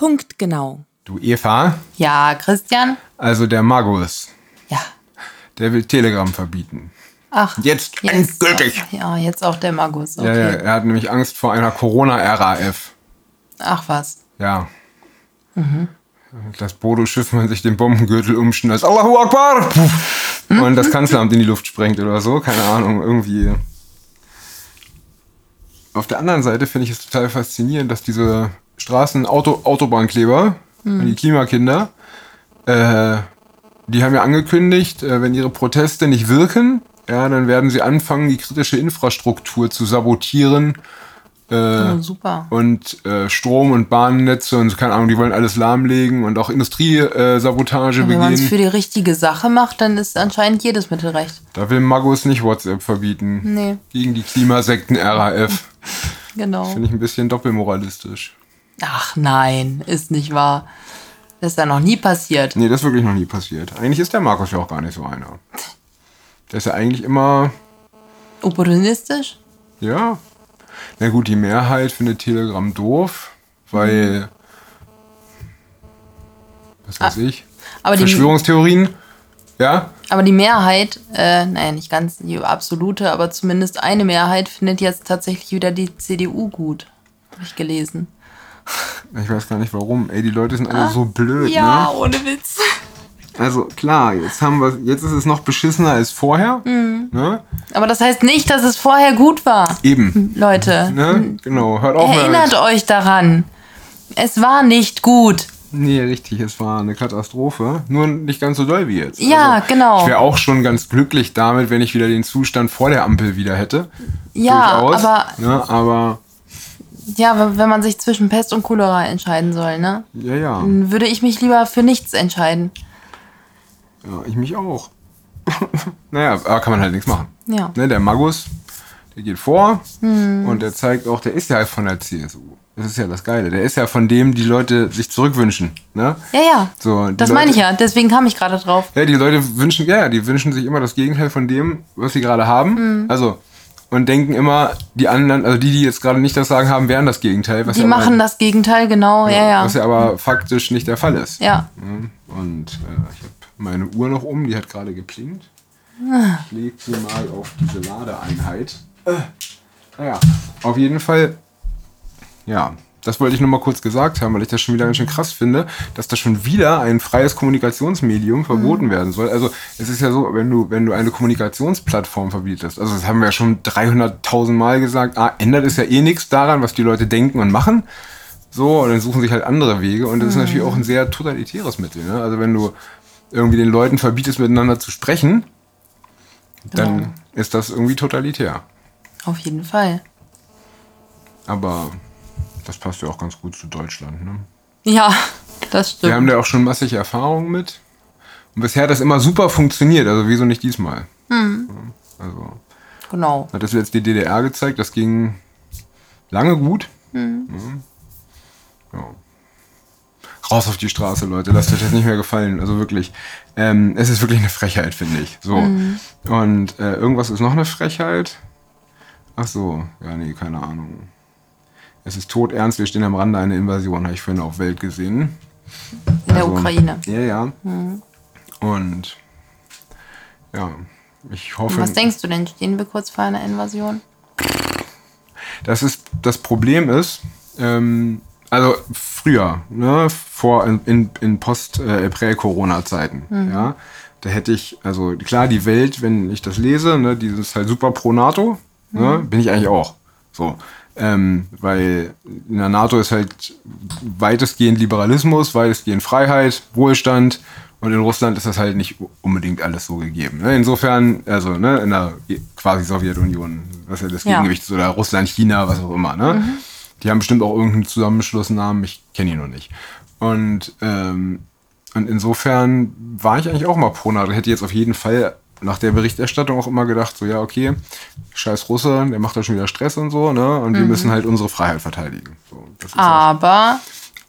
Punktgenau. Du Eva, Ja, Christian? also der Magus, Ja. der will Telegram verbieten. Ach. Jetzt endgültig. Ja, jetzt auch der Magus. Okay. Ja, ja, er hat nämlich Angst vor einer Corona-RAF. Ach was. Ja. Das Bodo-Schiff, man sich den Bombengürtel umschnallt. Allahu Akbar! Puff. Und das Kanzleramt in die Luft sprengt oder so. Keine Ahnung, irgendwie. Auf der anderen Seite finde ich es total faszinierend, dass diese Straßen Auto Autobahnkleber, die Klimakinder, äh, die haben ja angekündigt, äh, wenn ihre Proteste nicht wirken, ja, dann werden sie anfangen, die kritische Infrastruktur zu sabotieren Oh, super. und äh, Strom- und Bahnnetze und keine Ahnung, die wollen alles lahmlegen und auch Industriesabotage Wenn man es für begehen. die richtige Sache macht, dann ist anscheinend jedes Mittel recht. Da will Magus nicht WhatsApp verbieten. Nee, Gegen die Klimasekten RAF. genau. Finde ich ein bisschen doppelmoralistisch. Ach nein, ist nicht wahr. Das ist ja noch nie passiert. Nee, das ist wirklich noch nie passiert. Eigentlich ist der Markus ja auch gar nicht so einer. Der ist ja eigentlich immer, Opportunistisch? ja. Na gut, die Mehrheit findet Telegram doof, weil, was weiß ich, Aber die, Verschwörungstheorien, ja, aber die Mehrheit, äh, naja, nicht ganz die absolute, aber zumindest eine Mehrheit findet jetzt tatsächlich wieder die CDU gut. Habe ich gelesen. Ich weiß gar nicht warum. Ey, die Leute sind alle so blöd, Ja, ne? ohne Witz. Also klar, jetzt haben wir, jetzt ist es noch beschissener als vorher. Mhm. Ne? Aber das heißt nicht, dass es vorher gut war, Eben. Leute. Ne? Genau. Hört auf. Erinnert euch daran. Es war nicht gut. Nee, richtig, es war eine Katastrophe. Nur nicht ganz so doll wie jetzt. Ja, genau. Ich wäre auch schon ganz glücklich damit, wenn ich wieder den Zustand vor der Ampel wieder hätte. Ja, Durchaus. aber Ne? Aber ja, wenn man sich zwischen Pest und Cholera entscheiden soll, ne? ja, ja. Dann würde ich mich lieber für nichts entscheiden. Ja, ich mich auch. naja, aber kann man halt nichts machen. Ja. Ne, der Magus, der geht vor Hm. und der zeigt auch, der ist ja von der CSU. Das ist ja das Geile. Der ist ja von dem, die Leute sich zurückwünschen. Ne? Ja, ja. So, das Leute, meine ich ja. Deswegen kam ich gerade drauf. Ja, die Leute wünschen, ja, die wünschen sich immer das Gegenteil von dem, was sie gerade haben. Hm. Also, und denken immer, die anderen, also die, die jetzt gerade nicht das Sagen haben, wären das Gegenteil. Was Die ja machen aber, das Gegenteil, genau. Ja, ja. Was ja aber faktisch nicht der Fall ist. Ja. Und äh, ich habe meine Uhr noch um, die hat gerade geplinkt. Ich lege sie mal auf diese Ladeeinheit. Äh, naja, auf jeden Fall, ja, das wollte ich nur mal kurz gesagt haben, weil ich das schon wieder ganz schön krass finde, dass da schon wieder ein freies Kommunikationsmedium verboten Mhm. werden soll. Also es ist ja so, wenn du, wenn du eine Kommunikationsplattform verbietest, also das haben wir ja schon 300.000 Mal gesagt, ah, ändert es ja eh nichts daran, was die Leute denken und machen. So, und dann suchen sich halt andere Wege. Und das ist natürlich auch ein sehr totalitäres Mittel. Ne? Also wenn du irgendwie den Leuten verbietest, miteinander zu sprechen, dann Genau. ist das irgendwie totalitär. Auf jeden Fall. Aber das passt ja auch ganz gut zu Deutschland. Ne? Ja, das Wir haben stimmt. da auch schon massig Erfahrung mit. Und bisher hat das immer super funktioniert. Also wieso nicht diesmal? Hm. Ja, Also Genau. hat das jetzt die DDR gezeigt. Das ging lange gut. Hm. Ja. Raus auf die Straße, Leute. Lasst euch das nicht mehr gefallen. Also wirklich. Ähm, es ist wirklich eine Frechheit, finde ich. So. Hm. Und äh, irgendwas ist noch eine Frechheit. Ach so. Ja, nee, keine Ahnung. Es ist tot ernst. Wir stehen am Rande einer Invasion, habe ich vorhin auf Welt gesehen. In der Also, Ukraine. Ja, ja. Und ja, ich hoffe. Was denkst du denn? Stehen wir kurz vor einer Invasion? Das ist das Problem ist, ähm, also früher, ne, vor in, in, Post äh, Prä-Corona-Zeiten, ja, da hätte ich, also klar, die Welt, wenn ich das lese, ne, die ist halt super pro NATO, ne, bin ich eigentlich auch. So. Ähm, weil in der NATO ist halt weitestgehend Liberalismus, weitestgehend Freiheit, Wohlstand und in Russland ist das halt nicht unbedingt alles so gegeben. Ne? Insofern, also ne, in der quasi Sowjetunion, was ja das Ja. Gegengewicht ist, oder Russland, China, was auch immer. Ne? Die haben bestimmt auch irgendeinen Zusammenschlussnamen, ich kenne ihn noch nicht. Und, ähm, und insofern war ich eigentlich auch mal pro NATO. Hätte jetzt auf jeden Fall nach der Berichterstattung auch immer gedacht, so ja, okay, scheiß Russe, der macht da schon wieder Stress und so, ne? Und wir müssen halt unsere Freiheit verteidigen. So, Aber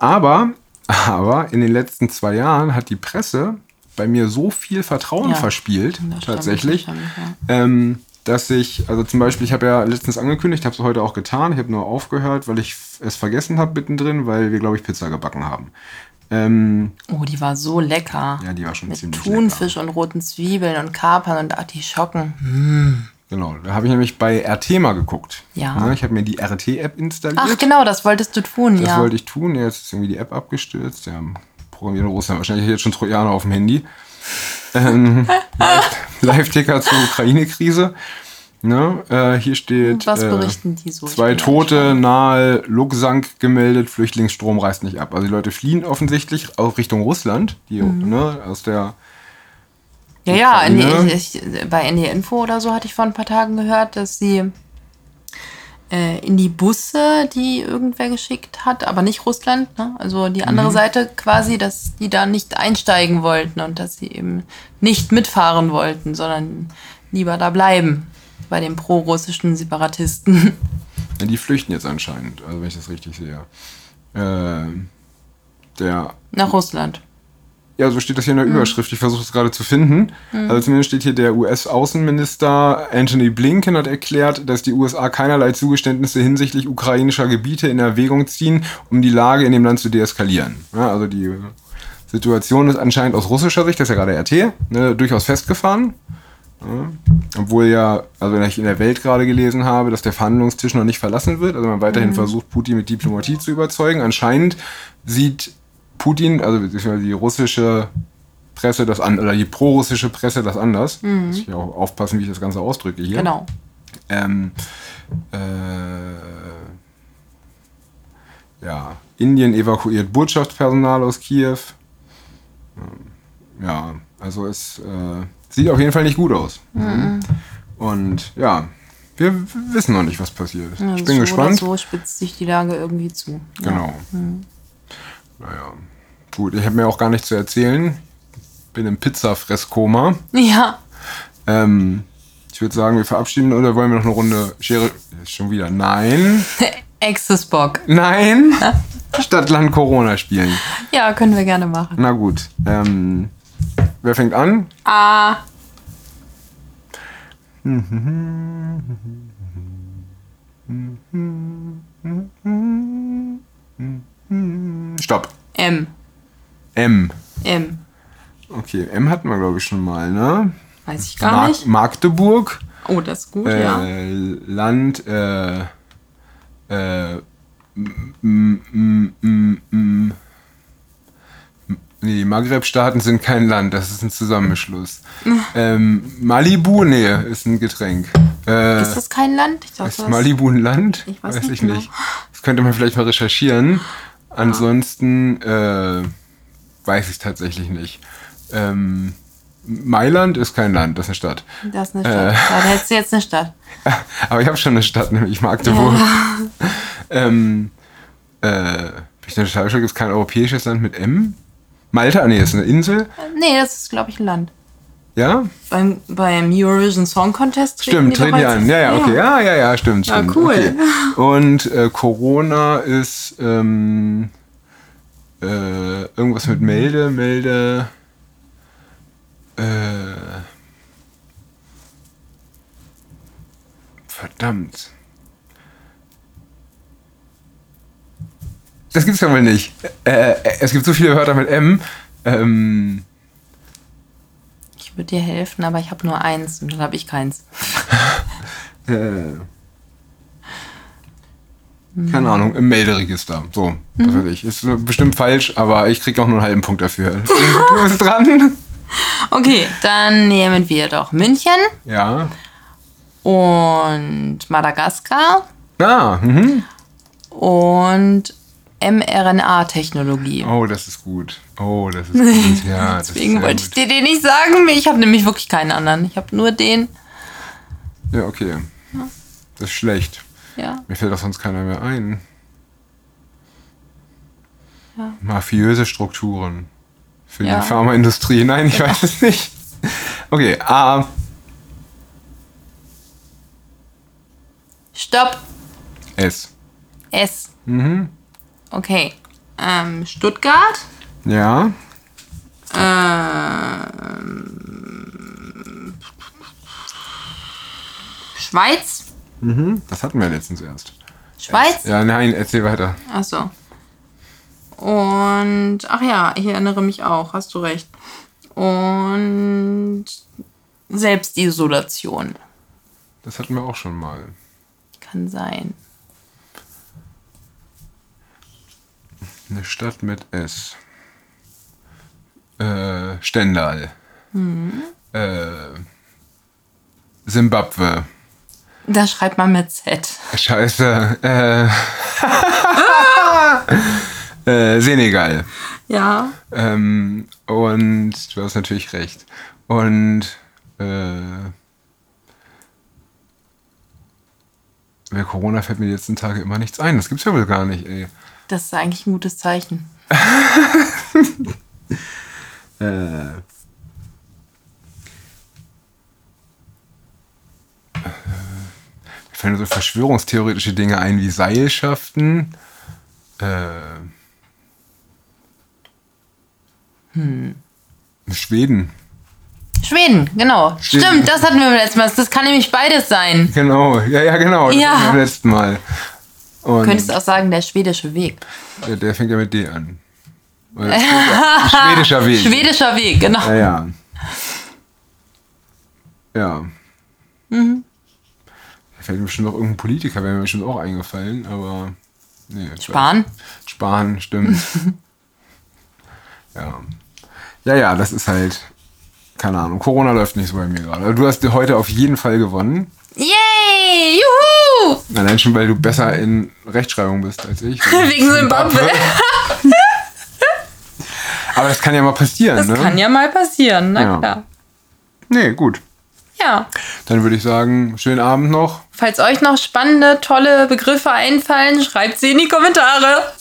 aber, aber in den letzten zwei Jahren hat die Presse bei mir so viel Vertrauen Ja, verspielt, das stimmt, tatsächlich, das stimmt, ja. ähm, dass ich, also zum Beispiel, ich habe ja letztens angekündigt, habe es heute auch getan, ich habe nur aufgehört, weil ich es vergessen habe mittendrin, weil wir, glaube ich, Pizza gebacken haben. Ähm, Oh, die war so lecker. ja, die war schon Mit ziemlich Thunfisch und roten Zwiebeln und Kapern und Artischocken. Genau, da habe ich nämlich bei RT mal geguckt. Ja. Ne, ich habe mir die RT-App installiert. Ach, genau, das wolltest du tun, Das ja. wollte ich tun. Jetzt ist irgendwie die App abgestürzt. Ja, programmieren Russland wahrscheinlich jetzt schon Trojaner auf dem Handy. Ähm, Live- Live-Ticker zur Ukraine-Krise. Ne? Äh, hier steht. Was äh, berichten die so? Zwei Tote nahe Luxank gemeldet, Flüchtlingsstrom reißt nicht ab. Also die Leute fliehen offensichtlich auch Richtung Russland, die Mhm. ne, aus der Ja, ja, ich, ich, bei ND Info oder so hatte ich vor ein paar Tagen gehört, dass sie äh, in die Busse, die irgendwer geschickt hat, aber nicht Russland, ne? also die andere Mhm. Seite quasi, dass die da nicht einsteigen wollten und dass sie eben nicht mitfahren wollten, sondern lieber da bleiben bei den pro-russischen Separatisten. Ja, die flüchten jetzt anscheinend, also wenn ich das richtig sehe. Äh, der Nach Russland. Ja, so steht das hier in Mhm. der Überschrift. Ich versuche es gerade zu finden. Also zumindest steht hier, der US-Außenminister Anthony Blinken hat erklärt, dass die USA keinerlei Zugeständnisse hinsichtlich ukrainischer Gebiete in Erwägung ziehen, um die Lage in dem Land zu deeskalieren. Ja, also die Situation ist anscheinend aus russischer Sicht, das ist ja gerade RT, ne, durchaus festgefahren. Ja, obwohl ja, also wenn ich in der Welt gerade gelesen habe, dass der Verhandlungstisch noch nicht verlassen wird, also man weiterhin versucht, Putin mit Diplomatie zu überzeugen. Anscheinend sieht Putin, also die russische Presse das an, oder die prorussische Presse das anders. Muss ich auch aufpassen, wie ich das Ganze ausdrücke hier. Genau. Ähm, äh, ja, Indien evakuiert Botschaftspersonal aus Kiew. Ähm, Ja, also es äh, sieht auf jeden Fall nicht gut aus. Und ja, wir wissen noch nicht, was passiert. Ja, ich bin so gespannt. So spitzt sich die Lage irgendwie zu. Ja. Genau. Naja, gut, ich habe mir auch gar nichts zu erzählen. Bin im Pizza-Fresskoma. Ja. Ähm, ich würde sagen, wir verabschieden oder wollen wir noch eine Runde Schere? Schon wieder. Nein. Access-Bock. Nein. Stadt, Land, Corona spielen. Ja, können wir gerne machen. Na gut. Ähm, wer fängt an? Ah. Stopp. M. M. M. Okay, M hatten wir, glaube ich, schon mal, ne? Weiß ich gar Mag- nicht. Magdeburg. Oh, das ist gut, Äh, ja. Land, äh, äh, m- m- m- m- m- Nee, die Maghreb-Staaten sind kein Land, das ist ein Zusammenschluss. ähm, Malibu, nee, ist ein Getränk. Äh, Ist das kein Land? Ich dachte, ist Malibu ein Land? Ich weiß nicht ich genau. nicht. Das könnte man vielleicht mal recherchieren. Ansonsten äh, weiß ich tatsächlich nicht. Ähm, Mailand ist kein Land, das ist eine Stadt. Das ist eine Stadt. Äh. Da hättest du jetzt eine Stadt. Aber ich habe schon eine Stadt, nämlich Magdeburg. ähm, äh, bin ich denn falsch? Gibt es kein europäisches Land mit M? Malta? Nee, ist eine Insel. Nee, das ist, glaube ich, ein Land. Ja? Beim, beim Eurovision Song Contest treten Stimmt, treten die an. Ja, ja, okay. Ja, ja, ja, stimmt. Ja, stimmt. cool. Okay. Und äh, Corona ist ähm, äh, irgendwas mit Melde, Melde. Äh, verdammt. Das gibt's ja wohl nicht. Äh, äh, es gibt so viele Wörter mit M. Ähm, Ich würde dir helfen, aber ich habe nur eins und dann habe ich keins. Äh, keine Ahnung, im Melderegister. So, das weiß ich. Ist bestimmt falsch, aber ich krieg auch nur einen halben Punkt dafür. Du bist dran. Okay, dann nehmen wir doch München Ja. und Madagaskar Ah, mhm. und mRNA-Technologie. Oh, das ist gut. Oh, das ist gut. Ja, Deswegen wollte ich dir den nicht sagen. Ich habe nämlich wirklich keinen anderen. Ich habe nur den. Ja, okay. Das ist schlecht. Ja. Mir fällt doch sonst keiner mehr ein. Ja. Mafiöse Strukturen. Für Ja. die Pharmaindustrie. Nein, ich weiß es nicht. Okay, A. Stopp. S. S. Mhm. Okay. Ähm, Stuttgart. Ja. Ähm, Schweiz? Das hatten wir letztens erst. Schweiz? Ja, nein, erzähl weiter. Ach so. Und, ach ja, ich erinnere mich auch, hast du recht. Und Selbstisolation. Das hatten wir auch schon mal. Kann sein. Eine Stadt mit S. Äh, Stendal. Äh, Simbabwe. Da schreibt man mit Z. Scheiße. Äh, äh, Senegal. Ja. Ähm, und du hast natürlich recht. Und äh, bei Corona fällt mir die letzten Tage immer nichts ein. Das gibt's ja wohl gar nicht, ey. Das ist eigentlich ein gutes Zeichen. Äh, mir fallen so verschwörungstheoretische Dinge ein wie Seilschaften. Äh, Schweden. Schweden, genau. Schweden. Stimmt, das hatten wir beim letzten Mal. Das kann nämlich beides sein. Genau, ja, ja, genau. Das Ja. hatten wir beim letzten Mal. Und Du könntest auch sagen, der schwedische Weg. der, der fängt ja mit D an. Schwedischer Weg. Schwedischer Weg, genau. Ja, ja. Ja. Mhm. Da fällt mir bestimmt noch irgendein Politiker, wäre mir bestimmt auch eingefallen, aber. Nee, Spahn. Spahn, stimmt. ja. Ja, ja, das ist halt. Keine Ahnung. Corona läuft nicht so bei mir gerade. Du hast heute auf jeden Fall gewonnen. Yay! Juhu! Allein schon, weil du besser in Rechtschreibung bist als ich. Wegen Simbabwe. Aber das kann ja mal passieren, Das ne? kann ja mal passieren, na Ja. klar. Nee, gut. Ja. Dann würde ich sagen, schönen Abend noch. Falls euch noch spannende, tolle Begriffe einfallen, schreibt sie in die Kommentare.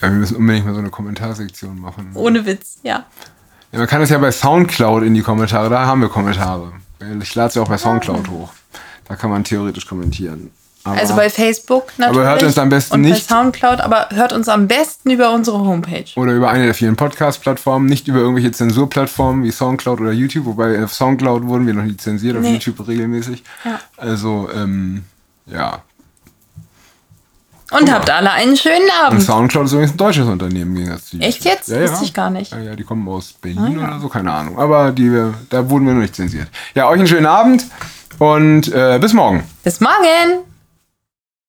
Ja, wir müssen unbedingt mal so eine Kommentarsektion machen. Ohne Witz, ja. Ja, man kann das ja bei Soundcloud in die Kommentare, da haben wir Kommentare. Ich lade es ja auch bei Soundcloud hoch. Da kann man theoretisch kommentieren. Aber Also bei Facebook natürlich. Aber hört uns am besten und nicht- bei Soundcloud, aber hört uns am besten über unsere Homepage. oder über eine der vielen Podcast-Plattformen, nicht über irgendwelche Zensurplattformen wie Soundcloud oder YouTube, wobei auf Soundcloud wurden wir noch nie zensiert, auf Nee. YouTube regelmäßig. Ja. Also, ähm, ja. Und habt alle einen schönen Und Abend. Soundcloud ist übrigens ein deutsches Unternehmen Gegensatz zu YouTube. Echt jetzt? Ja, ja. Wusste ich gar nicht. Ja, ja, die kommen aus Berlin Ah, ja. oder so, keine Ahnung. Aber die, da wurden wir noch nicht zensiert. Ja, euch einen schönen Abend und äh, bis morgen. Bis morgen.